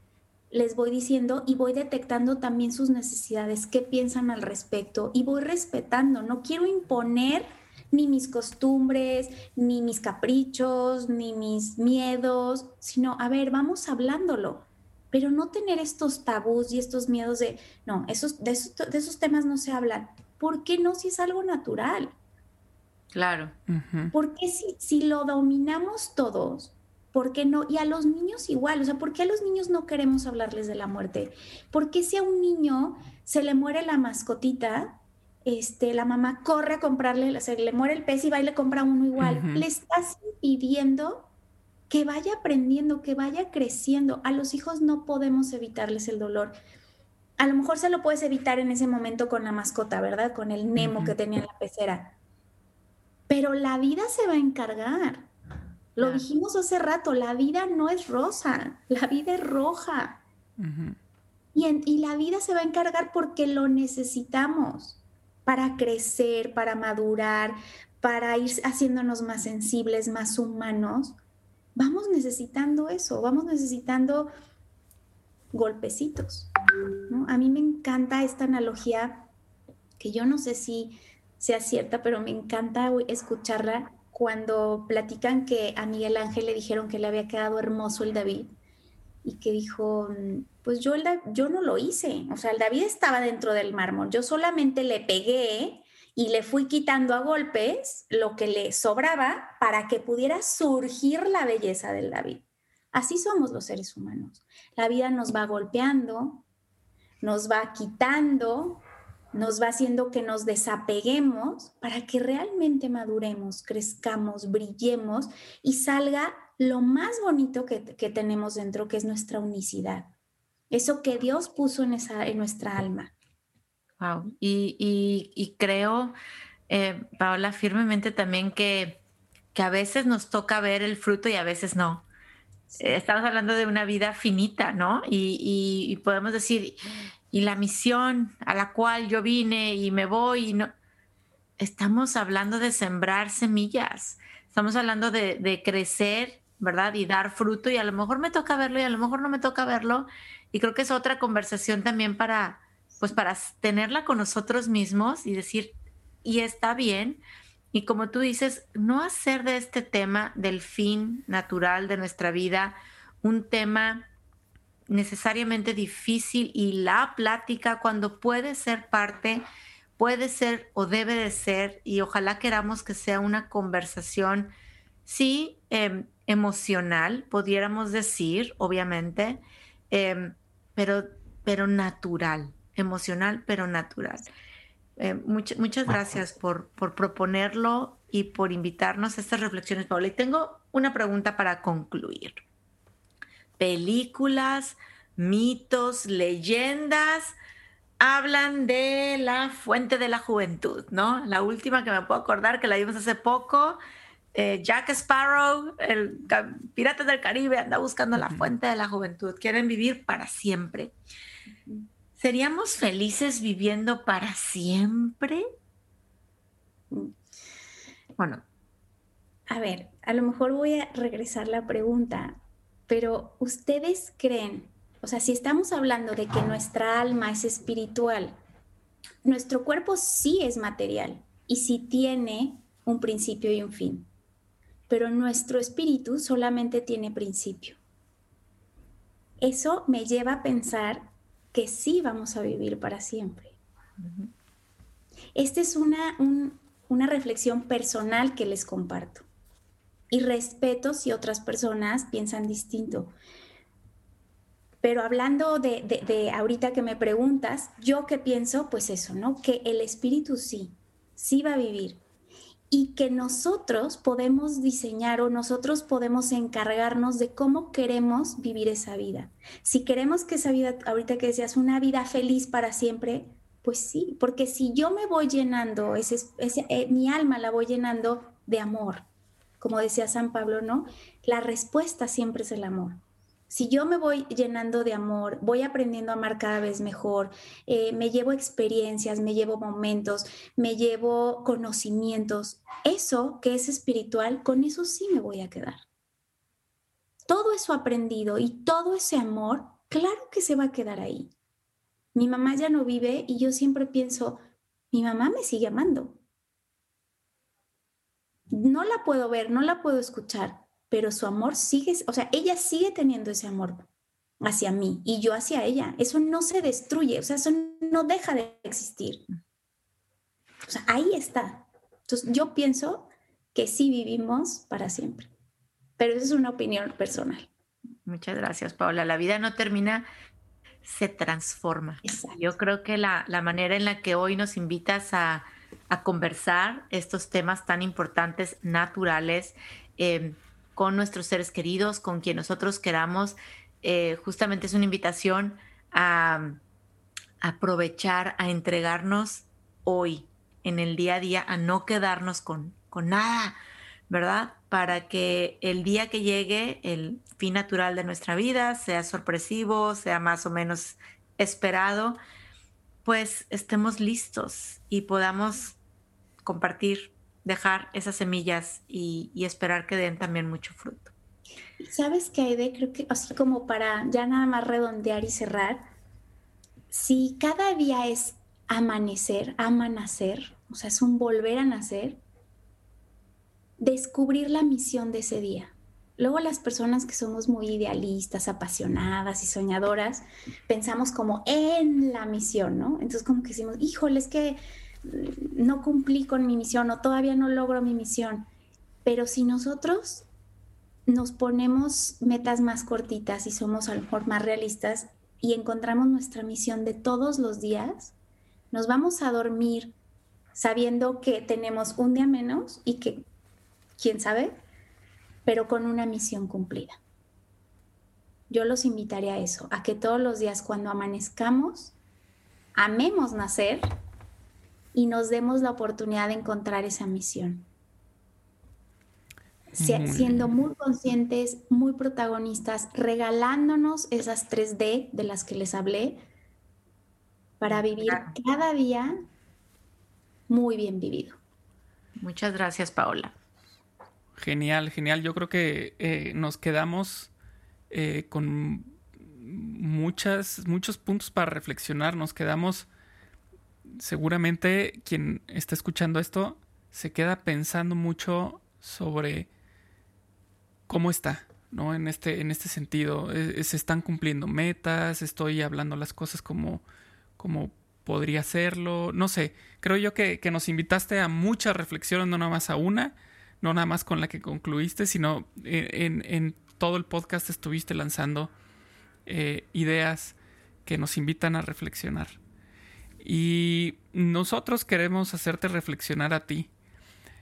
les voy diciendo y voy detectando también sus necesidades, qué piensan al respecto y voy respetando, no quiero imponer ni mis costumbres, ni mis caprichos, ni mis miedos, sino, a ver, vamos hablándolo, pero no tener estos tabús y estos miedos de, no, esos, de, esos, temas no se hablan. ¿Por qué no si es algo natural? Claro. Porque si, si lo dominamos todos, ¿por qué no? Y a los niños igual, o sea, ¿por qué a los niños no queremos hablarles de la muerte? ¿Por qué si a un niño se le muere la mascotita, este, la mamá corre a comprarle, se le muere el pez y va y le compra uno igual. Le estás impidiendo que vaya aprendiendo, que vaya creciendo. A los hijos no podemos evitarles el dolor. A lo mejor se lo puedes evitar en ese momento con la mascota, ¿verdad? Con el Nemo que tenía en la pecera. Pero la vida se va a encargar. Lo dijimos hace rato, la vida no es rosa, la vida es roja. y, y la vida se va a encargar porque lo necesitamos para crecer, para madurar, para ir haciéndonos más sensibles, más humanos, vamos necesitando eso, vamos necesitando golpecitos. A mí me encanta esta analogía, que yo no sé si sea cierta, pero me encanta escucharla cuando platican que a Miguel Ángel le dijeron que le había quedado hermoso el David y que dijo, pues yo, el, yo no lo hice, o sea, el David estaba dentro del mármol, yo solamente le pegué y le fui quitando a golpes lo que le sobraba para que pudiera surgir la belleza del David. Así somos los seres humanos. La vida nos va golpeando, nos va quitando, nos va haciendo que nos desapeguemos para que realmente maduremos, crezcamos, brillemos y salga lo más bonito que, tenemos dentro, que es nuestra unicidad. Eso que Dios puso en, esa, en nuestra alma. Wow. Y, creo, eh, Paola, firmemente también que, que, a veces nos toca ver el fruto y a veces no. Eh, estamos hablando de una vida finita, ¿no? Y, y, podemos decir, y la misión a la cual yo vine y me voy, y no. Estamos hablando de sembrar semillas, estamos hablando de, de crecer, ¿verdad? Y dar fruto, y a lo mejor me toca verlo y a lo mejor no me toca verlo. Y creo que es otra conversación también para, pues para tenerla con nosotros mismos y decir, y está bien. Y como tú dices, no hacer de este tema del fin natural de nuestra vida un tema necesariamente difícil y la plática cuando puede ser parte, puede ser o debe de ser, y ojalá queramos que sea una conversación, sí, em, emocional, pudiéramos decir, obviamente, em, pero, pero natural, emocional, pero natural. Eh, muchas gracias por, por proponerlo y por invitarnos a estas reflexiones, Paula. Y tengo una pregunta para concluir películas, mitos, leyendas hablan de la fuente de la juventud, ¿no? La última que me puedo acordar que la vimos hace poco, eh, Jack Sparrow, el pirata del Caribe, anda buscando la fuente de la juventud, quieren vivir para siempre. ¿Seríamos felices viviendo para siempre? Bueno, a ver, a lo mejor voy a regresar la pregunta pero ustedes creen, o sea, si estamos hablando de que nuestra alma es espiritual, nuestro cuerpo sí es material y sí tiene un principio y un fin, pero nuestro espíritu solamente tiene principio. Eso me lleva a pensar que sí vamos a vivir para siempre. Esta es una, una reflexión personal que les comparto y respeto si otras personas piensan distinto. Pero hablando de, ahorita que me preguntas, yo qué pienso, pues eso, ¿no? Que el espíritu sí, sí va a vivir. Y que nosotros podemos diseñar o nosotros podemos encargarnos de cómo queremos vivir esa vida. Si queremos que esa vida, ahorita que decías, una vida feliz para siempre, pues sí, porque si yo me voy llenando, ese, eh, mi alma la voy llenando de amor, como decía San Pablo, ¿no? La respuesta siempre es el amor. Si yo me voy llenando de amor, voy aprendiendo a amar cada vez mejor, eh, me llevo experiencias, me llevo momentos, me llevo conocimientos, eso que es espiritual, con eso sí me voy a quedar. Todo eso aprendido y todo ese amor, claro que se va a quedar ahí. Mi mamá ya no vive y yo siempre pienso, mi mamá me sigue amando. No la puedo ver, no la puedo escuchar, pero su amor sigue, o sea, ella sigue teniendo ese amor hacia mí y yo hacia ella. Eso no se destruye, o sea, eso no deja de existir. O sea, ahí está. Entonces, yo pienso que sí vivimos para siempre, pero eso es una opinión personal. Muchas gracias, Paula. La vida no termina, se transforma. Yo creo que la, manera en la que hoy nos invitas a, conversar estos temas tan importantes, naturales, eh, con nuestros seres queridos, con quien nosotros queramos. Eh, justamente es una invitación a, aprovechar, a entregarnos hoy, en el día a día, a no quedarnos con, con nada, ¿verdad? Para que el día que llegue el fin natural de nuestra vida sea sorpresivo, sea más o menos esperado, pues estemos listos y podamos compartir dejar esas semillas y, esperar que den también mucho fruto. ¿Sabes qué, Aide? Creo que, o como para ya nada más redondear y cerrar, si cada día es amanecer, amanacer, o sea, es un volver a nacer, descubrir la misión de ese día. Luego las personas que somos muy idealistas, apasionadas y soñadoras, pensamos como en la misión, ¿no? Entonces como que decimos, híjole, es que no cumplí con mi misión o todavía no logro mi misión. Pero si nosotros nos ponemos metas más cortitas y somos a lo mejor más realistas y encontramos nuestra misión de todos los días, nos vamos a dormir sabiendo que tenemos un día menos y que, quién sabe, pero con una misión cumplida. Yo los invitaría a eso, a que todos los días cuando amanezcamos, amemos nacer y nos demos la oportunidad de encontrar esa misión. siendo muy conscientes, muy protagonistas, regalándonos esas 3D de las que les hablé para vivir cada día muy bien vivido. Muchas gracias, Paola. Genial, genial. Yo creo que eh, nos quedamos eh, con muchas, muchos puntos para reflexionar. Nos quedamos seguramente quien está escuchando esto se queda pensando mucho sobre cómo está, ¿no? En este, en este sentido, e, se están cumpliendo metas, estoy hablando las cosas como, como podría hacerlo, no sé, creo yo que, nos invitaste a muchas reflexiones, no nada más a una, no nada más con la que concluiste, sino en, todo el podcast estuviste lanzando eh, ideas que nos invitan a reflexionar. Y nosotros queremos hacerte reflexionar a ti.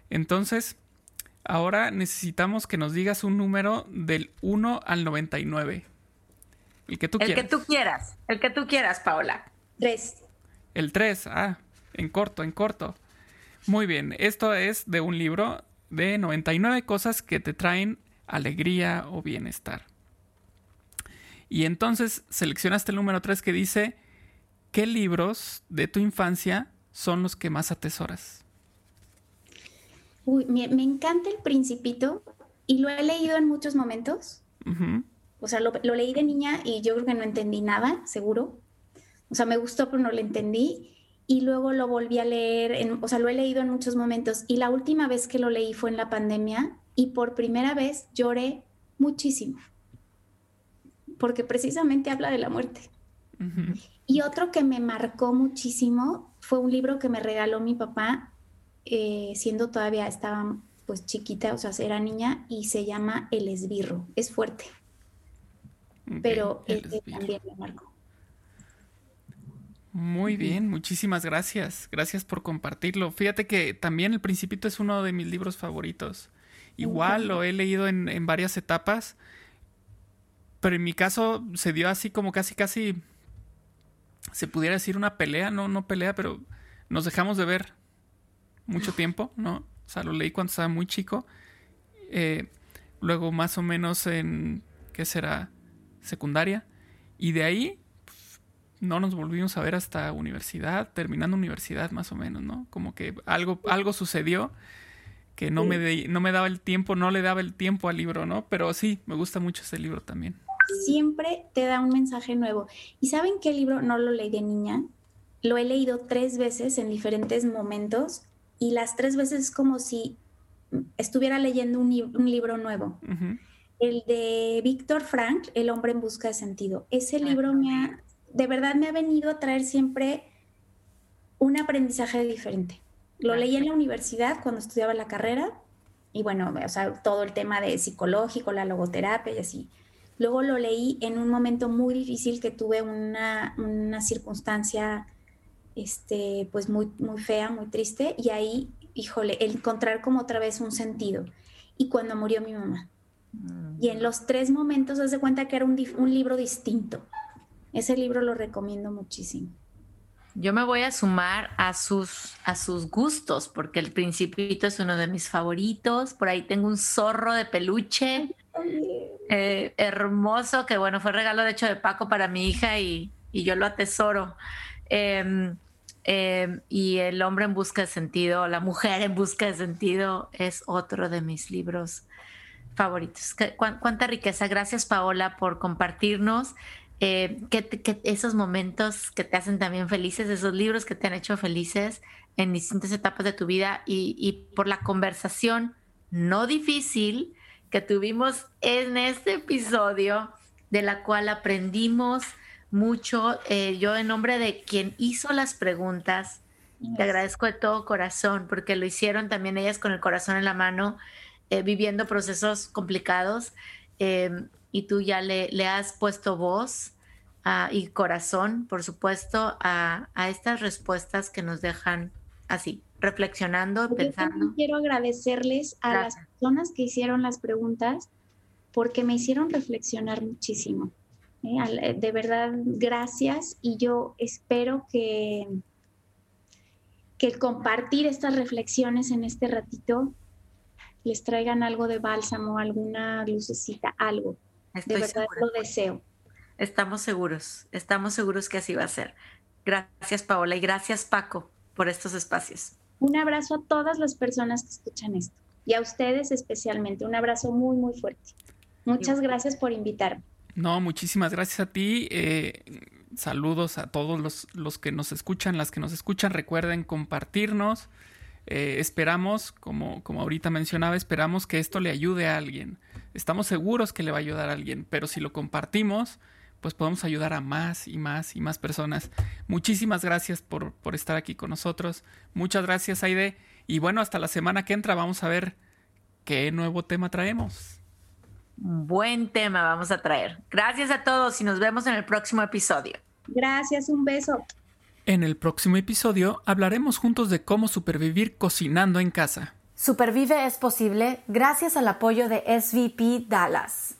Entonces, ahora necesitamos que nos digas un número del 1 al 99. El que tú quieras. El que tú quieras. El que tú quieras, Paola. 3. El 3, ah, en corto, en corto. Muy bien, esto es de un libro de 99 cosas que te traen alegría o bienestar. Y entonces seleccionaste el número 3 que dice ¿qué libros de tu infancia son los que más atesoras? Uy, me, encanta El Principito y lo he leído en muchos momentos. O sea, lo, leí de niña y yo creo que no entendí nada, seguro. O sea, me gustó, pero no lo entendí. Y luego lo volví a leer, o sea, lo he leído en muchos momentos. Y la última vez que lo leí fue en la pandemia y por primera vez lloré muchísimo. Porque precisamente habla de la muerte. Y otro que me marcó muchísimo fue un libro que me regaló mi papá, eh, siendo todavía estaba pues chiquita, o sea, era niña, y se llama El esbirro. Es fuerte, pero también me marcó. Muy bien, muchísimas gracias. Gracias por compartirlo. Fíjate que también El Principito es uno de mis libros favoritos. Igual lo he leído en, en varias etapas, pero en mi caso se dio así como casi, casi se pudiera decir una pelea, no, no pelea, pero nos dejamos de ver mucho tiempo, ¿no? O sea, lo leí cuando estaba muy chico. Eh, luego, más o menos en, ¿qué será? secundaria. Y de ahí pues, no nos volvimos a ver hasta universidad, terminando universidad más o menos, ¿no? Como que algo, algo sucedió que no, me no me daba el tiempo, no le daba el tiempo al libro, ¿no? Pero sí, me gusta mucho ese libro también. Siempre te da un mensaje nuevo. ¿Y saben qué libro no lo leí de niña? Lo he leído tres veces en diferentes momentos y las tres veces es como si estuviera leyendo un, libro nuevo. El de Víctor Frank, El hombre en busca de sentido. Ese ah, libro me ha, de verdad me ha venido a traer siempre un aprendizaje diferente. Lo leí en la universidad cuando estudiaba la carrera y bueno, o sea, todo el tema de psicológico, la logoterapia y así. Luego lo leí en un momento muy difícil que tuve una, una circunstancia este, pues muy, muy fea, muy triste, y ahí, híjole, encontrar como otra vez un sentido. Y cuando murió mi mamá. Y en los tres momentos, haz de cuenta que era un, un libro distinto. Ese libro lo recomiendo muchísimo. Yo me voy a sumar a sus, a sus gustos, porque el Principito es uno de mis favoritos. Por ahí tengo un zorro de peluche eh, hermoso, que bueno, fue regalo de hecho de Paco para mi hija y, y yo lo atesoro. Em, em, y El hombre en busca de sentido, La mujer en busca de sentido es otro de mis libros favoritos. cuánta riqueza. Gracias Paola por compartirnos eh, que, esos momentos que te hacen también felices, esos libros que te han hecho felices en distintas etapas de tu vida y, y por la conversación no difícil que tuvimos en este episodio, de la cual aprendimos mucho. Eh, yo en nombre de quien hizo las preguntas, te agradezco de todo corazón porque lo hicieron también ellas con el corazón en la mano, eh, viviendo procesos complicados em, y tú ya le, le has puesto voz ah, y corazón, por supuesto, a, a, estas respuestas que nos dejan así, reflexionando, pensando. Quiero agradecerles a las personas que hicieron las preguntas porque me hicieron reflexionar muchísimo. ¿eh? Eh, de verdad, gracias y yo espero que, que el compartir estas reflexiones en este ratito les traigan algo de bálsamo, alguna lucecita, algo. de verdad lo deseo. Estamos seguros, estamos seguros que así va a ser. Gracias Paola y gracias Paco por estos espacios. Un abrazo a todas las personas que escuchan esto y a ustedes especialmente. Un abrazo muy, muy fuerte. Muchas gracias por invitarme. No, muchísimas gracias a ti. Eh, saludos a todos los, los, que nos escuchan, las que nos escuchan. Recuerden compartirnos. Eh, esperamos, como, como ahorita mencionaba, esperamos que esto le ayude a alguien. Estamos seguros que le va a ayudar a alguien, pero si lo compartimos, pues podemos ayudar a más y más y más personas. Muchísimas gracias por, por estar aquí con nosotros. Muchas gracias, Aide. Y bueno, hasta la semana que entra vamos a ver qué nuevo tema traemos buen tema vamos a traer. Gracias a todos y nos vemos en el próximo episodio. Gracias, un beso. En el próximo episodio hablaremos juntos de cómo supervivir cocinando en casa. Supervive es posible gracias al apoyo de SVP Dallas.